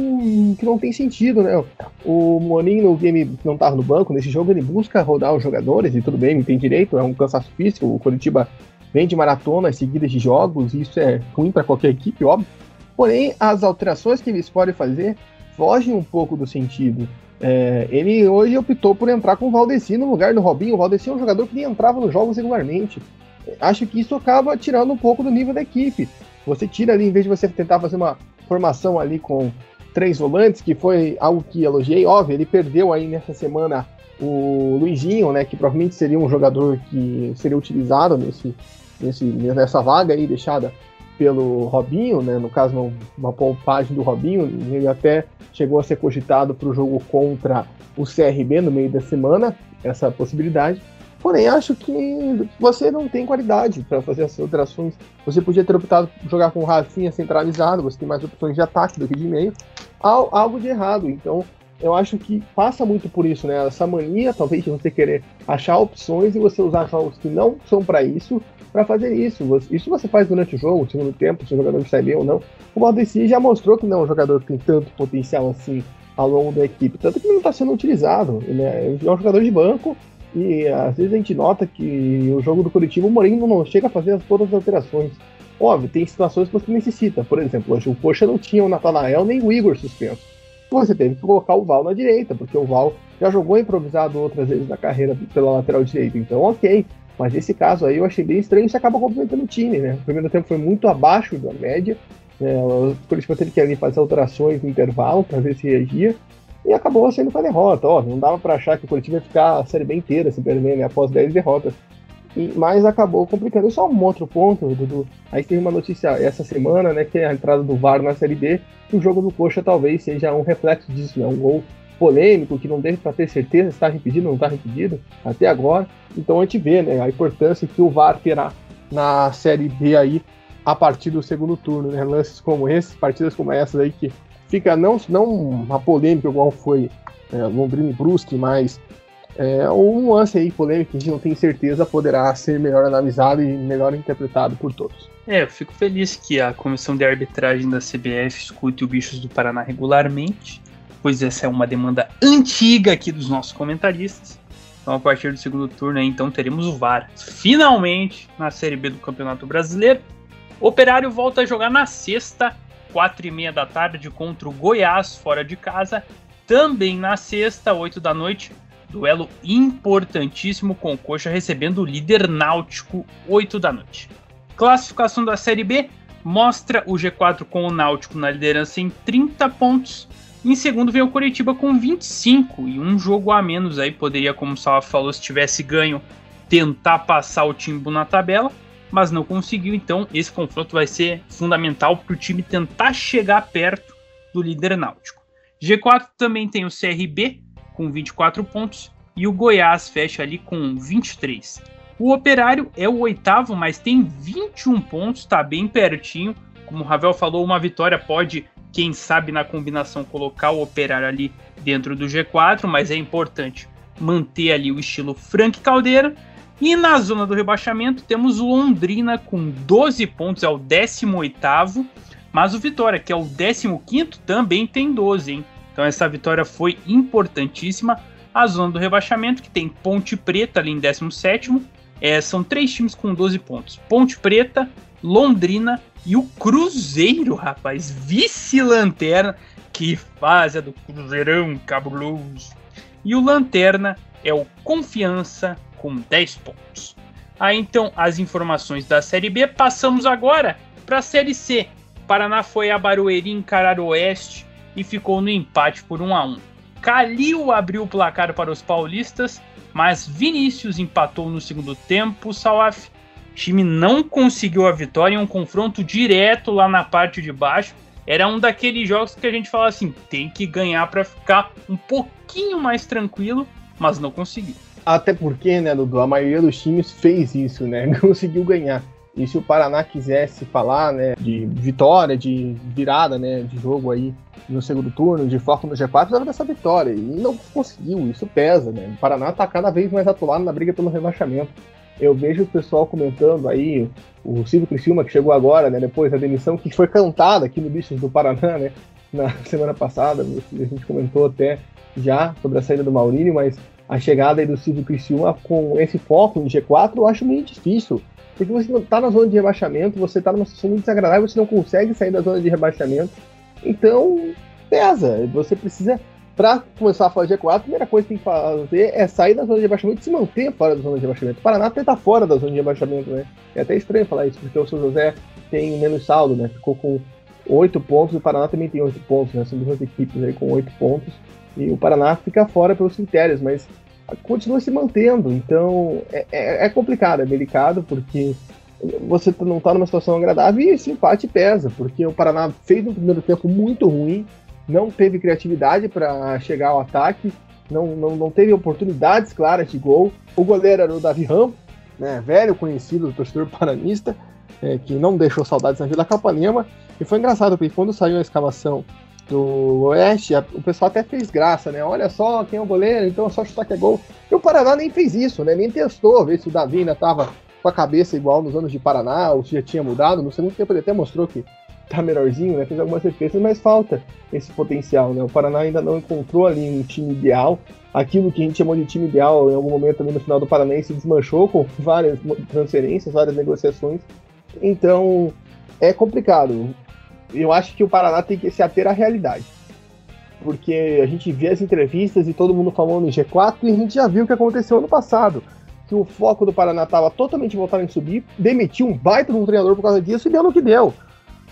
que não tem sentido, né? O Moninho no game não estava no banco, nesse jogo ele busca rodar os jogadores, e tudo bem, tem direito, é um cansaço físico, o Curitiba vem de maratonas seguidas de jogos, e isso é ruim para qualquer equipe, óbvio. Porém, as alterações que eles podem fazer fogem um pouco do sentido. É, ele hoje optou por entrar com o Valdeci no lugar do Robinho. O Valdeci é um jogador que nem entrava nos jogos regularmente. Acho que isso acaba tirando um pouco do nível da equipe. Você tira ali, em vez de você tentar fazer uma formação ali com três volantes, que foi algo que elogiei. Óbvio, ele perdeu aí nessa semana o Luizinho, né, que provavelmente seria um jogador que seria utilizado nesse, nesse, nessa vaga aí deixada pelo Robinho, né? No caso, uma, poupagem do Robinho, ele até chegou a ser cogitado para o jogo contra o CRB no meio da semana, essa possibilidade. Porém, acho que você não tem qualidade para fazer essas alterações. Você podia ter optado por jogar com o Rafinha centralizado, você tem mais opções de ataque do que de meio. Algo de errado. Então, eu acho que passa muito por isso, né? Essa mania, talvez, de você querer achar opções e você usar jogos que não são para isso para fazer isso. Isso você faz durante o jogo, segundo tempo, se o jogador sai bem ou não. O Valdeci já mostrou que não é um jogador que tem tanto potencial assim ao longo da equipe, tanto que não está sendo utilizado. Ele é, um jogador de banco e às vezes a gente nota que o jogo do Curitiba, o Mourinho não chega a fazer todas as alterações. Óbvio, tem situações que você necessita. Por exemplo, hoje o Coxa não tinha o Natanael nem o Igor suspenso. Você teve que colocar o Val na direita, porque o Val já jogou improvisado outras vezes na carreira pela lateral direita. Então, ok. Mas nesse caso aí eu achei bem estranho você acaba complementando o time, né? O primeiro tempo foi muito abaixo da média. Né? O Curitiba teve que ali fazer alterações no intervalo para ver se reagia. E acabou sendo com a derrota. Ó, não dava para achar que o Curitiba ia ficar a série bem inteira sem perder, né? Após 10 derrotas. E, mas acabou complicando. E só um outro ponto, Dudu. Aí teve uma notícia essa semana, né? Que é a entrada do VAR na Série B. Que o jogo do Coxa talvez seja um reflexo disso, né? Um gol polêmico, que não deve para ter certeza se está impedido ou não está impedido até agora. Então a gente vê né, a importância que o VAR terá na Série B aí a partir do segundo turno. Né? Lances como esses, partidas como essas aí que fica não, não uma polêmica igual foi é, Londrina e Brusque, mas é, um lance aí polêmico que a gente não tem certeza poderá ser melhor analisado e melhor interpretado por todos. É, eu fico feliz que a comissão de arbitragem da CBF escute o Bichos do Paraná regularmente pois essa é uma demanda antiga aqui dos nossos comentaristas. Então, a partir do segundo turno, aí, então, teremos o VAR. Finalmente, na Série B do Campeonato Brasileiro. Operário volta a jogar na sexta, quatro e meia da tarde, contra o Goiás, fora de casa. Também na sexta, oito da noite, duelo importantíssimo com o Coxa recebendo o líder náutico, oito da noite. Classificação da Série B mostra o G4 com o Náutico na liderança em 30 pontos em segundo vem o Curitiba com 25 e um jogo a menos aí poderia, como o Salva falou, se tivesse ganho, tentar passar o Timbu na tabela, mas não conseguiu. Então esse confronto vai ser fundamental para o time tentar chegar perto do líder náutico. G4 também tem o CRB com 24 pontos e o Goiás fecha ali com 23. O Operário é o oitavo, mas tem 21 pontos, está bem pertinho. Como o Ravel falou, uma vitória pode quem sabe na combinação colocar o Operário ali dentro do G4, mas é importante manter ali o estilo Frank Caldeira. E na zona do rebaixamento temos o Londrina com 12 pontos, é o 18º, mas o Vitória, que é o 15º, também tem 12, hein? Então essa vitória foi importantíssima. A zona do rebaixamento, que tem Ponte Preta ali em 17º, é, são três times com 12 pontos. Ponte Preta, Londrina e o Cruzeiro, rapaz, vice-lanterna, que fase do Cruzeirão cabuloso. E o Lanterna é o Confiança com 10 pontos. Aí então as informações da Série B, passamos agora para a Série C. Paraná foi a Barueri encarar o Oeste e ficou no empate por 1 a 1. Calil abriu o placar para os paulistas, mas Vinícius empatou no segundo tempo, Salaf, o time não conseguiu a vitória em um confronto direto lá na parte de baixo. Era um daqueles jogos que a gente fala assim, tem que ganhar para ficar um pouquinho mais tranquilo, mas não conseguiu. Até porque, né, Dudu, a maioria dos times fez isso, né? *laughs* Conseguiu ganhar. E se o Paraná quisesse falar, né, de vitória, de virada, né, de jogo aí no segundo turno, de foco no G4, precisava dessa vitória. E não conseguiu, isso pesa, né? O Paraná tá cada vez mais atolado na briga pelo rebaixamento eu vejo o pessoal comentando aí, o Silvio Criciúma, que chegou agora, né, depois da demissão, que foi cantada aqui no Bichos do Paraná, né, na *laughs* semana passada, a gente comentou até já sobre a saída do Maurílio, mas a chegada aí do Silvio Criciúma com esse foco em G4 eu acho meio difícil, porque você não tá na zona de rebaixamento, você tá numa situação muito desagradável, você não consegue sair da zona de rebaixamento, então pesa, você precisa para começar a falar G4, a primeira coisa que tem que fazer é sair da zona de rebaixamento e se manter fora da zona de rebaixamento. O Paraná até está fora da zona de rebaixamento, né? É até estranho falar isso, porque o São José tem menos saldo, né? Ficou com 8 pontos, o Paraná também tem 8 pontos, né? São duas equipes aí com 8 pontos. E o Paraná fica fora pelos critérios, mas continua se mantendo. Então é, é, é complicado, é delicado, porque você não está numa situação agradável e esse empate pesa, porque o Paraná fez um primeiro tempo muito ruim, não teve criatividade para chegar ao ataque, não, não, não teve oportunidades claras de gol. O goleiro era o Davi Ramos, né, velho conhecido do torcedor paranista, é, que não deixou saudades na Vila Capanema. E foi engraçado, porque quando saiu a escalação do Oeste, o pessoal até fez graça, né? Olha só quem é o goleiro, então é só chutar que é gol. E o Paraná nem fez isso, né? Nem testou, ver se o Davi ainda estava com a cabeça igual nos anos de Paraná, ou se já tinha mudado. No segundo tempo ele até mostrou que tá melhorzinho, né? Fez algumas defesas, mas falta esse potencial, né? O Paraná ainda não encontrou ali um time ideal. Aquilo que a gente chamou de time ideal, em algum momento também no final do Paranaense desmanchou com várias transferências, várias negociações. Então, é complicado. Eu acho que o Paraná tem que se ater à realidade. Porque a gente vê as entrevistas e todo mundo falando em G4 e a gente já viu o que aconteceu ano passado. Que o foco do Paraná estava totalmente voltado em subir, demitiu um baita de um treinador por causa disso e deu no que deu.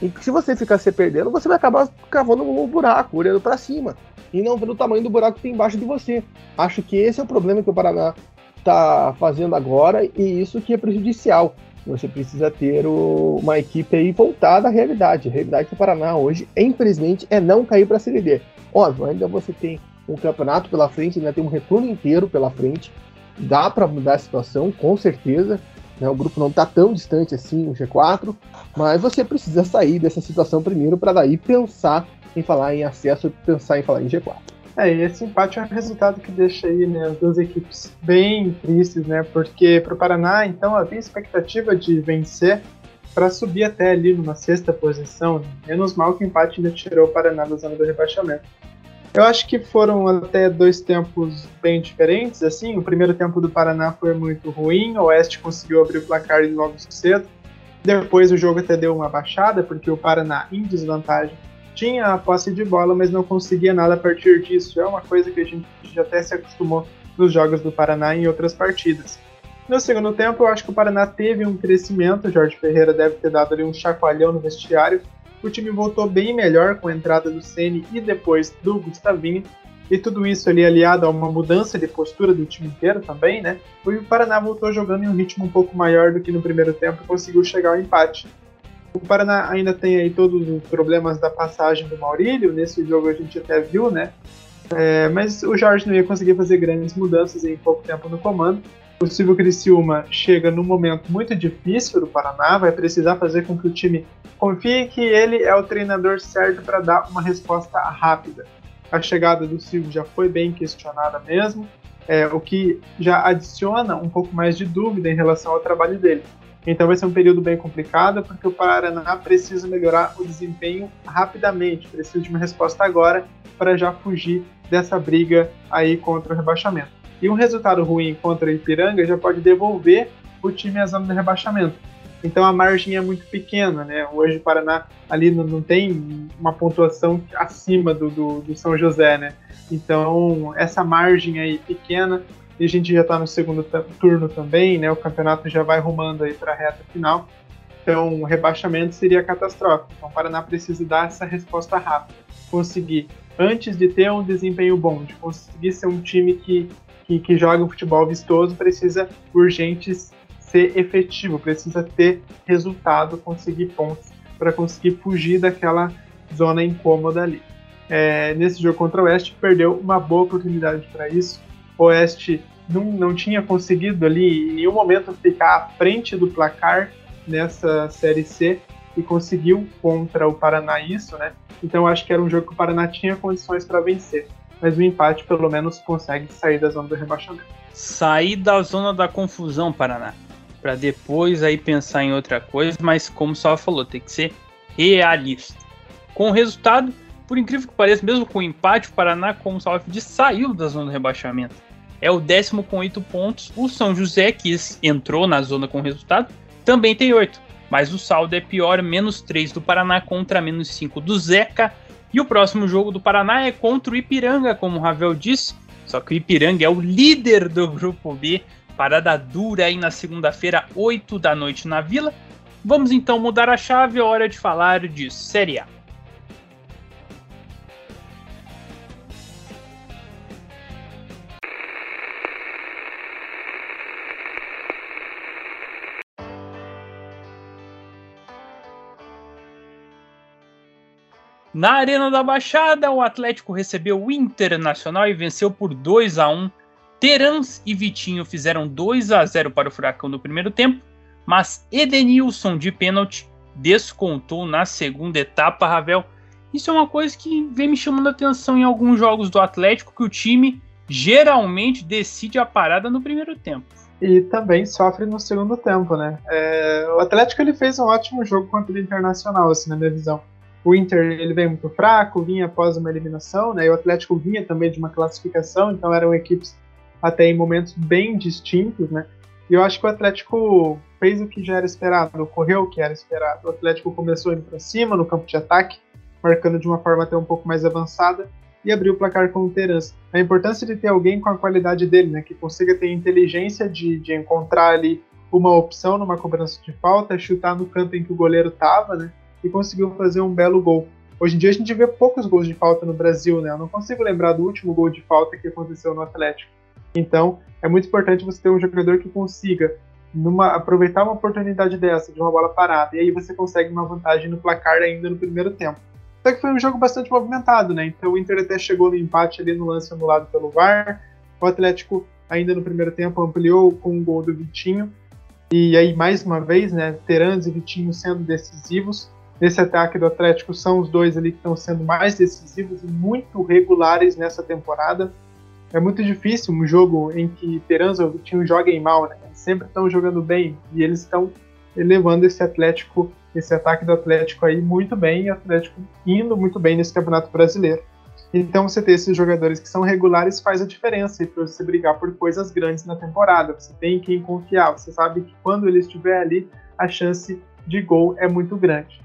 E se você ficar se perdendo, você vai acabar cavando um buraco, olhando para cima. E não vendo o tamanho do buraco que tem embaixo de você. Acho que esse é o problema que o Paraná está fazendo agora e isso que é prejudicial. Você precisa ter o, uma equipe aí voltada à realidade. A realidade do Paraná hoje, infelizmente, é não cair para a Série D. Óbvio, ainda você tem um campeonato pela frente, ainda tem um retorno inteiro pela frente. Dá para mudar a situação, com certeza. Né? O grupo não está tão distante assim, o G4, mas você precisa sair dessa situação primeiro para daí pensar em falar em acesso, pensar em falar em G4. É, esse empate é um resultado que deixa aí né, as duas equipes bem tristes, né? Porque para o Paraná, então, havia expectativa de vencer para subir até ali numa sexta posição. Né? Menos mal que o empate ainda tirou o Paraná da zona do rebaixamento. Eu acho que foram até dois tempos bem diferentes. Assim, o primeiro tempo do Paraná foi muito ruim, o Oeste conseguiu abrir o placar logo cedo. Depois o jogo até deu uma baixada, porque o Paraná, em desvantagem, tinha a posse de bola, mas não conseguia nada a partir disso. É uma coisa que a gente já até se acostumou nos jogos do Paraná em outras partidas. No segundo tempo, eu acho que o Paraná teve um crescimento, Jorge Ferreira deve ter dado ali um chacoalhão no vestiário, o time voltou bem melhor com a entrada do Ceni e depois do Gustavinho. E tudo isso ali aliado a uma mudança de postura do time inteiro também, né? O Paraná voltou jogando em um ritmo um pouco maior do que no primeiro tempo e conseguiu chegar ao empate. O Paraná ainda tem aí todos os problemas da passagem do Maurílio, nesse jogo a gente até viu, né? É, mas o Jorge não ia conseguir fazer grandes mudanças em pouco tempo no comando. O Silvio Criciúma chega num momento muito difícil do Paraná, vai precisar fazer com que o time confie que ele é o treinador certo para dar uma resposta rápida. A chegada do Silvio já foi bem questionada mesmo, é, o que já adiciona um pouco mais de dúvida em relação ao trabalho dele. Então vai ser um período bem complicado, porque o Paraná precisa melhorar o desempenho rapidamente, precisa de uma resposta agora para já fugir dessa briga aí contra o rebaixamento. E um resultado ruim contra o Ipiranga já pode devolver o time à zona de rebaixamento. Então a margem é muito pequena, né? Hoje o Paraná ali não, não tem uma pontuação acima do, do, do, São José, né? Então essa margem aí pequena, e a gente já está no segundo turno também, né? O campeonato já vai rumando aí para a reta final. Então o rebaixamento seria catastrófico. Então o Paraná precisa dar essa resposta rápida, conseguir antes de ter um desempenho bom, de conseguir ser um time que que, que joga um futebol vistoso precisa urgente ser efetivo, precisa ter resultado, conseguir pontos para conseguir fugir daquela zona incômoda ali. É, nesse jogo contra o Oeste, perdeu uma boa oportunidade para isso. O Oeste não, não tinha conseguido ali em nenhum momento ficar à frente do placar nessa Série C e conseguiu contra o Paraná isso, né? Então acho que era um jogo que o Paraná tinha condições para vencer mas o empate pelo menos consegue sair da zona do rebaixamento. Sair da zona da confusão, Paraná, para depois aí pensar em outra coisa, mas como só falou, tem que ser realista. Com o resultado, por incrível que pareça, mesmo com o empate, o Paraná, como o Salve disse, saiu da zona do rebaixamento. É o décimo com oito pontos. O São José, que entrou na zona com resultado, também tem oito. Mas o saldo é pior, menos 3 do Paraná contra menos 5 do Zeca. E o próximo jogo do Paraná é contra o Ipiranga, como o Ravel disse. Só que o Ipiranga é o líder do grupo B. Parada dura aí na segunda-feira, 8 da noite na Vila. Vamos então mudar a chave, é hora de falar de Série A. Na Arena da Baixada, o Atlético recebeu o Internacional e venceu por 2 a 1. Terans e Vitinho fizeram 2 a 0 para o Furacão no primeiro tempo, mas Edenilson de pênalti descontou na segunda etapa, Ravel. Isso é uma coisa que vem me chamando a atenção em alguns jogos do Atlético, que o time geralmente decide a parada no primeiro tempo. E também sofre no segundo tempo, né? É, o Atlético ele fez um ótimo jogo contra o Internacional, assim, na minha visão o Inter ele veio muito fraco, vinha após uma eliminação, né? E o Atlético vinha também de uma classificação, então eram equipes até em momentos bem distintos, né? E eu acho que o Atlético fez o que já era esperado, ocorreu o que era esperado. O Atlético começou indo para cima no campo de ataque, marcando de uma forma até um pouco mais avançada e abriu o placar com o Terence. A importância de ter alguém com a qualidade dele, né, que consiga ter inteligência de, de encontrar ali uma opção numa cobrança de falta, chutar no canto em que o goleiro estava, né, e conseguiu fazer um belo gol. Hoje em dia a gente vê poucos gols de falta no Brasil, né? Eu não consigo lembrar do último gol de falta que aconteceu no Atlético. Então, é muito importante você ter um jogador que consiga numa, aproveitar uma oportunidade dessa, de uma bola parada, e aí você consegue uma vantagem no placar ainda no primeiro tempo. Só que foi um jogo bastante movimentado, né? Então o Inter até chegou no empate ali no lance anulado pelo VAR. O Atlético, ainda no primeiro tempo, ampliou com um gol do Vitinho. E aí, mais uma vez, né? Terandes e Vitinho sendo decisivos. Nesse ataque do Atlético, são os dois ali que estão sendo mais decisivos e muito regulares nessa temporada. É muito difícil um jogo em que Terandes ou Vitinho joguem mal, né? Eles sempre estão jogando bem e eles estão levando esse Atlético esse ataque do Atlético aí muito bem, e o Atlético indo muito bem nesse Campeonato Brasileiro. Então você ter esses jogadores que são regulares faz a diferença e para você brigar por coisas grandes na temporada. Você tem quem confiar, você sabe que quando ele estiver ali, a chance de gol é muito grande.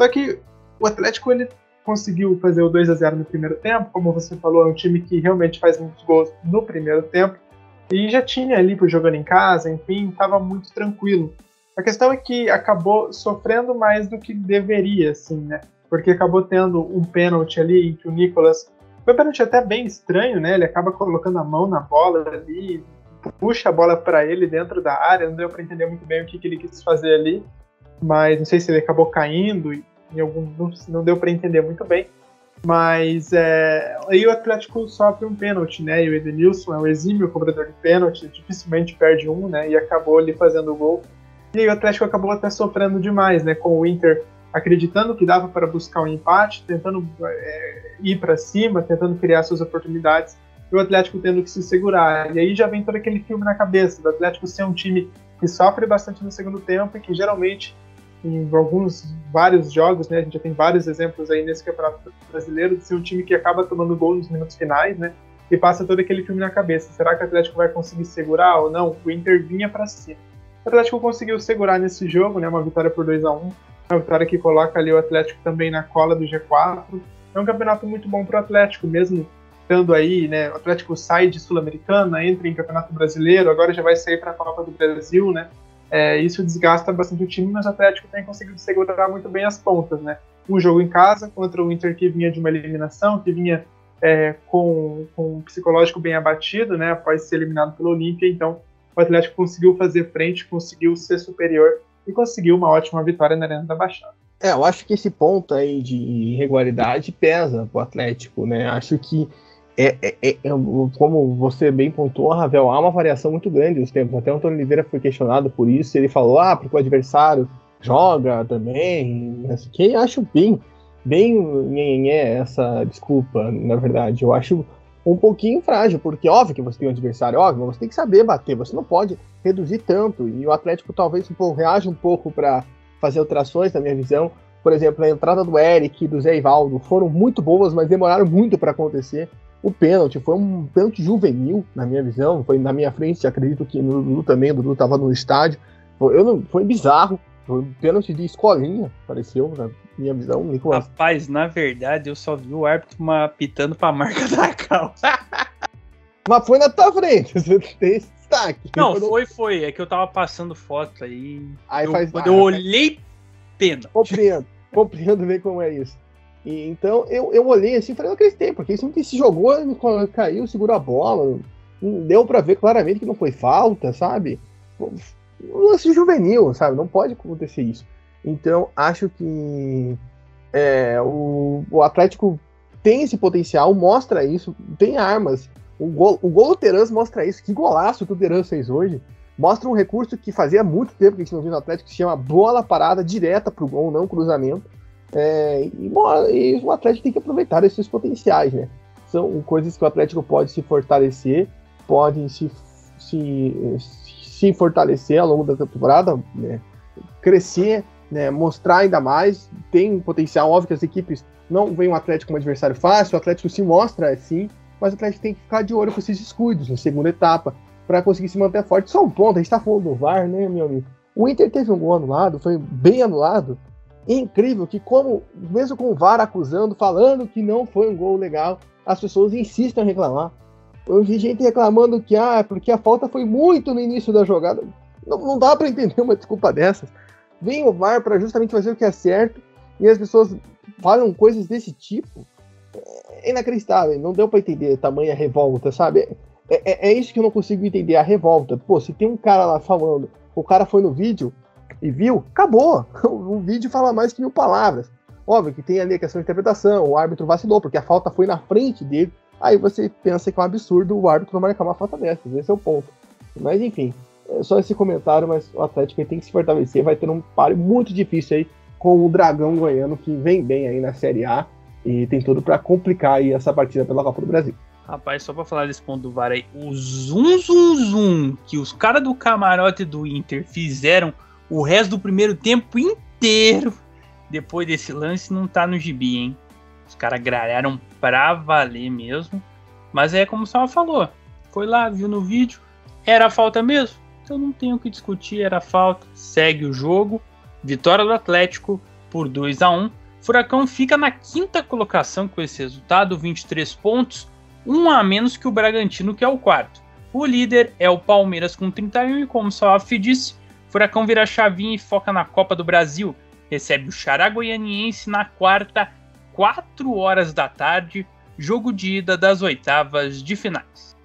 Só que o Atlético ele conseguiu fazer o 2 a 0 no primeiro tempo, como você falou, é um time que realmente faz muitos gols no primeiro tempo e já tinha ali por jogando em casa, enfim, estava muito tranquilo. A questão é que acabou sofrendo mais do que deveria, assim, né? Porque acabou tendo um pênalti ali em que o Nicolas. Foi um pênalti até bem estranho, né? Ele acaba colocando a mão na bola ali, puxa a bola para ele dentro da área, não deu para entender muito bem o que, que, ele quis fazer ali, mas não sei se ele acabou caindo em algum. Não, não deu para entender muito bem. Mas é, aí o Atlético sofre um pênalti, né? E o Edenilson é um exímio cobrador de pênalti, dificilmente perde um, né? E acabou ali fazendo o gol. E aí o Atlético acabou até sofrendo demais, né? Com o Inter acreditando que dava para buscar um empate, tentando é, ir para cima, tentando criar suas oportunidades, e o Atlético tendo que se segurar. E aí já vem todo aquele filme na cabeça do Atlético ser um time que sofre bastante no segundo tempo e que geralmente em alguns vários jogos, né, a gente já tem vários exemplos aí nesse Campeonato Brasileiro de ser um time que acaba tomando gol nos minutos finais, né? E passa todo aquele filme na cabeça. Será que o Atlético vai conseguir segurar ou não? O Inter vinha para cima. O Atlético conseguiu segurar nesse jogo, né? Uma vitória por 2 a 1 uma vitória que coloca ali o Atlético também na cola do G4. É um campeonato muito bom para o Atlético, mesmo estando aí, né? O Atlético sai de Sul-Americana, entra em Campeonato Brasileiro, agora já vai sair para a Copa do Brasil, né? É, isso desgasta bastante o time, mas o Atlético tem conseguido segurar muito bem as pontas, né? Um jogo em casa contra o Inter que vinha de uma eliminação, que vinha é, com, com um psicológico bem abatido, né? Após ser eliminado pelo Olímpia, então o Atlético conseguiu fazer frente, conseguiu ser superior e conseguiu uma ótima vitória na Arena da Baixada. É, eu acho que esse ponto aí de irregularidade pesa pro Atlético, né? Acho que é, é, é, é como você bem pontuou, Ravel, há uma variação muito grande nos tempos. Até o Antônio Oliveira foi questionado por isso. Ele falou, ah, porque o adversário joga também. Que acho bem, bem essa desculpa, na verdade. Eu acho um pouquinho frágil, porque óbvio que você tem um adversário, óbvio, mas você tem que saber bater, você não pode reduzir tanto. E o Atlético talvez um pouco, reaja um pouco para fazer alterações, na minha visão. Por exemplo, a entrada do Eric e do Zé Ivaldo foram muito boas, mas demoraram muito para acontecer. O pênalti foi um pênalti juvenil, na minha visão, foi na minha frente, acredito que no Dudu também, o Dudu estava no estádio. Foi, eu não, foi bizarro, foi um pênalti de escolinha, pareceu, na minha visão. Nicolas. Rapaz, na verdade, eu só vi o árbitro apitando pra marca *laughs* da calça. Mas foi na tua frente, *laughs* você tem esse destaque. Não, foi, foi. É que eu tava passando foto aí. Aí eu, faz, quando eu olhei, pena. Compreendo, compreendo bem como é isso. E, então eu, eu olhei assim e falei, não acreditei, porque esse que se jogou, caiu, segurou a bola. Deu pra ver claramente que não foi falta, sabe? Um lance juvenil, sabe? Não pode acontecer isso. Então, acho que é, o, o Atlético tem esse potencial, mostra isso, tem armas. O gol, o gol do mostra isso. Que golaço que o Terans fez hoje. Mostra um recurso que fazia muito tempo que a gente não viu no Atlético, que se chama bola parada direta para o gol, não cruzamento. É, e, e, o Atlético tem que aproveitar esses potenciais, né? São coisas que o Atlético pode se fortalecer, pode se, se, se fortalecer ao longo da temporada, né? crescer né, mostrar ainda mais, tem um potencial, óbvio que as equipes não veem o Atlético como adversário fácil, o Atlético se mostra assim, mas o Atlético tem que ficar de olho com esses descuidos na segunda etapa, para conseguir se manter forte. Só um ponto, a gente tá falando do VAR, né, meu amigo? O Inter teve um gol anulado, foi bem anulado. É incrível que, como, mesmo com o VAR acusando, falando que não foi um gol legal, as pessoas insistem em reclamar. Eu vi gente reclamando que, ah, porque a falta foi muito no início da jogada. Não, não dá para entender uma desculpa dessas. Vem o VAR para justamente fazer o que é certo e as pessoas falam coisas desse tipo. É inacreditável, não deu para entender tamanha revolta, sabe? É, é, é, isso que eu não consigo entender, a revolta. Pô, se tem um cara lá falando, o cara foi no vídeo e viu, acabou. *laughs* O, vídeo fala mais que mil palavras. Óbvio que tem ali a questão de interpretação, o árbitro vacilou, porque a falta foi na frente dele. Aí você pensa que é um absurdo o árbitro não marcar uma falta dessas, esse é o ponto. Mas enfim, é só esse comentário, mas o Atlético tem que se fortalecer, vai ter um páreo muito difícil aí com o Dragão Goiano, que vem bem aí na Série A e tem tudo para complicar aí essa partida pela Copa do Brasil. Rapaz, só pra falar desse ponto do VAR aí, o zum zum zum que os caras do camarote do Inter fizeram o resto do primeiro tempo inteiro depois desse lance não tá no gibi, hein? Os caras gralharam pra valer mesmo. Mas é como o Salva falou. Foi lá, viu no vídeo. Era falta mesmo? Então não tem o que discutir, era falta. Segue o jogo. Vitória do Atlético por 2 a 1 Furacão fica na quinta colocação com esse resultado, 23 pontos um a menos que o Bragantino, que é o quarto. O líder é o Palmeiras com 31 e como o Salaf disse, Furacão vira chavinha e foca na Copa do Brasil. Recebe o Xará Goianiense na quarta, 4 horas da tarde, jogo de ida das oitavas de finais.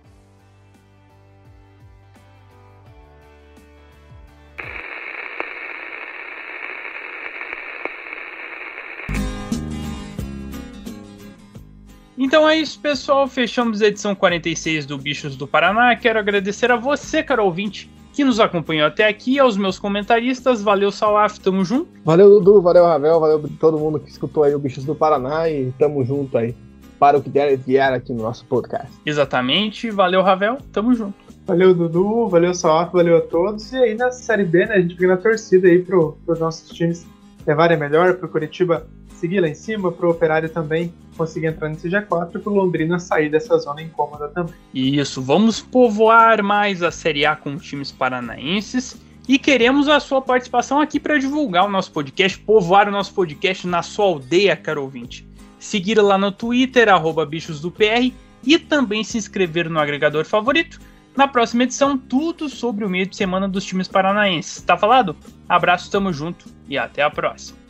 Então é isso, pessoal. Fechamos a edição 46 do Bichos do Paraná. Quero agradecer a você, caro ouvinte, que nos acompanhou até aqui, aos meus comentaristas. Valeu, Salaf, tamo junto. Valeu, Dudu, valeu, Ravel, valeu todo mundo que escutou aí o Bichos do Paraná e tamo junto aí para o que der e vier aqui no nosso podcast. Exatamente, valeu, Ravel, tamo junto. Valeu, Dudu, valeu, Salaf, valeu a todos. E aí na Série B, né, a gente fica na torcida aí pro, pros nossos times levarem melhor, pro Curitiba seguir lá em cima, pro Operário também conseguir entrar nesse G4 e pro Londrina sair dessa zona incômoda também. Isso, vamos povoar mais a Série A com times paranaenses e queremos a sua participação aqui para divulgar o nosso podcast, povoar o nosso podcast na sua aldeia, caro ouvinte. Seguir lá no Twitter, arroba bichos do PR e também se inscrever no agregador favorito. Na próxima edição, tudo sobre o meio de semana dos times paranaenses. Tá falado? Abraço, tamo junto e até a próxima.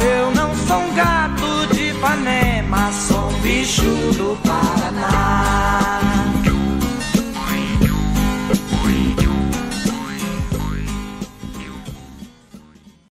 Eu não sou um gato de panema, sou um bicho do Paraná.